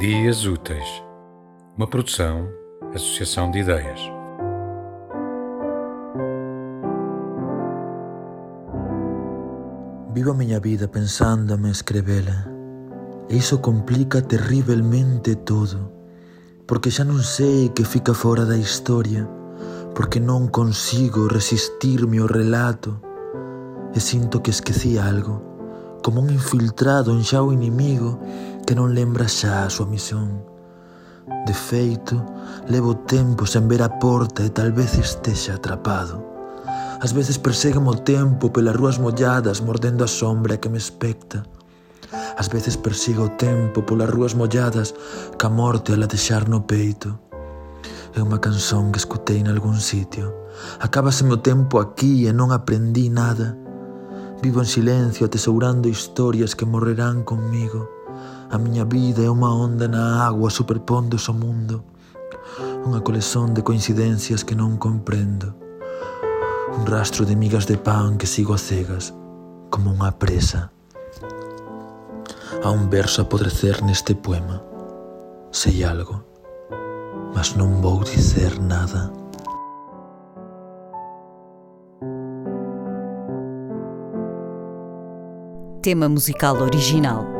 Dias Úteis, uma produção, associação de ideias. Vivo a miña vida pensando en escrevela E iso complica terriblemente todo Porque xa non sei que fica fora da historia Porque non consigo resistirme ao relato E sinto que esqueci algo Como un infiltrado en xa o inimigo que non lembra xa a súa misión. De feito, levo tempo sen ver a porta e tal vez estexa atrapado. As veces persegue o tempo pelas rúas molladas mordendo a sombra que me especta. As veces persigo o tempo polas rúas molladas ca morte a latexar no peito. É unha canción que escutei en algún sitio. Acábase o tempo aquí e non aprendí nada. Vivo en silencio atesourando historias que morrerán conmigo. A miña vida é unha onda na agua superpóndose ao mundo Unha colección de coincidencias que non comprendo Un rastro de migas de pan que sigo a cegas Como unha presa. A un verso a podrecer neste poema. Sei algo Mas non vou dicer nada. Tema musical original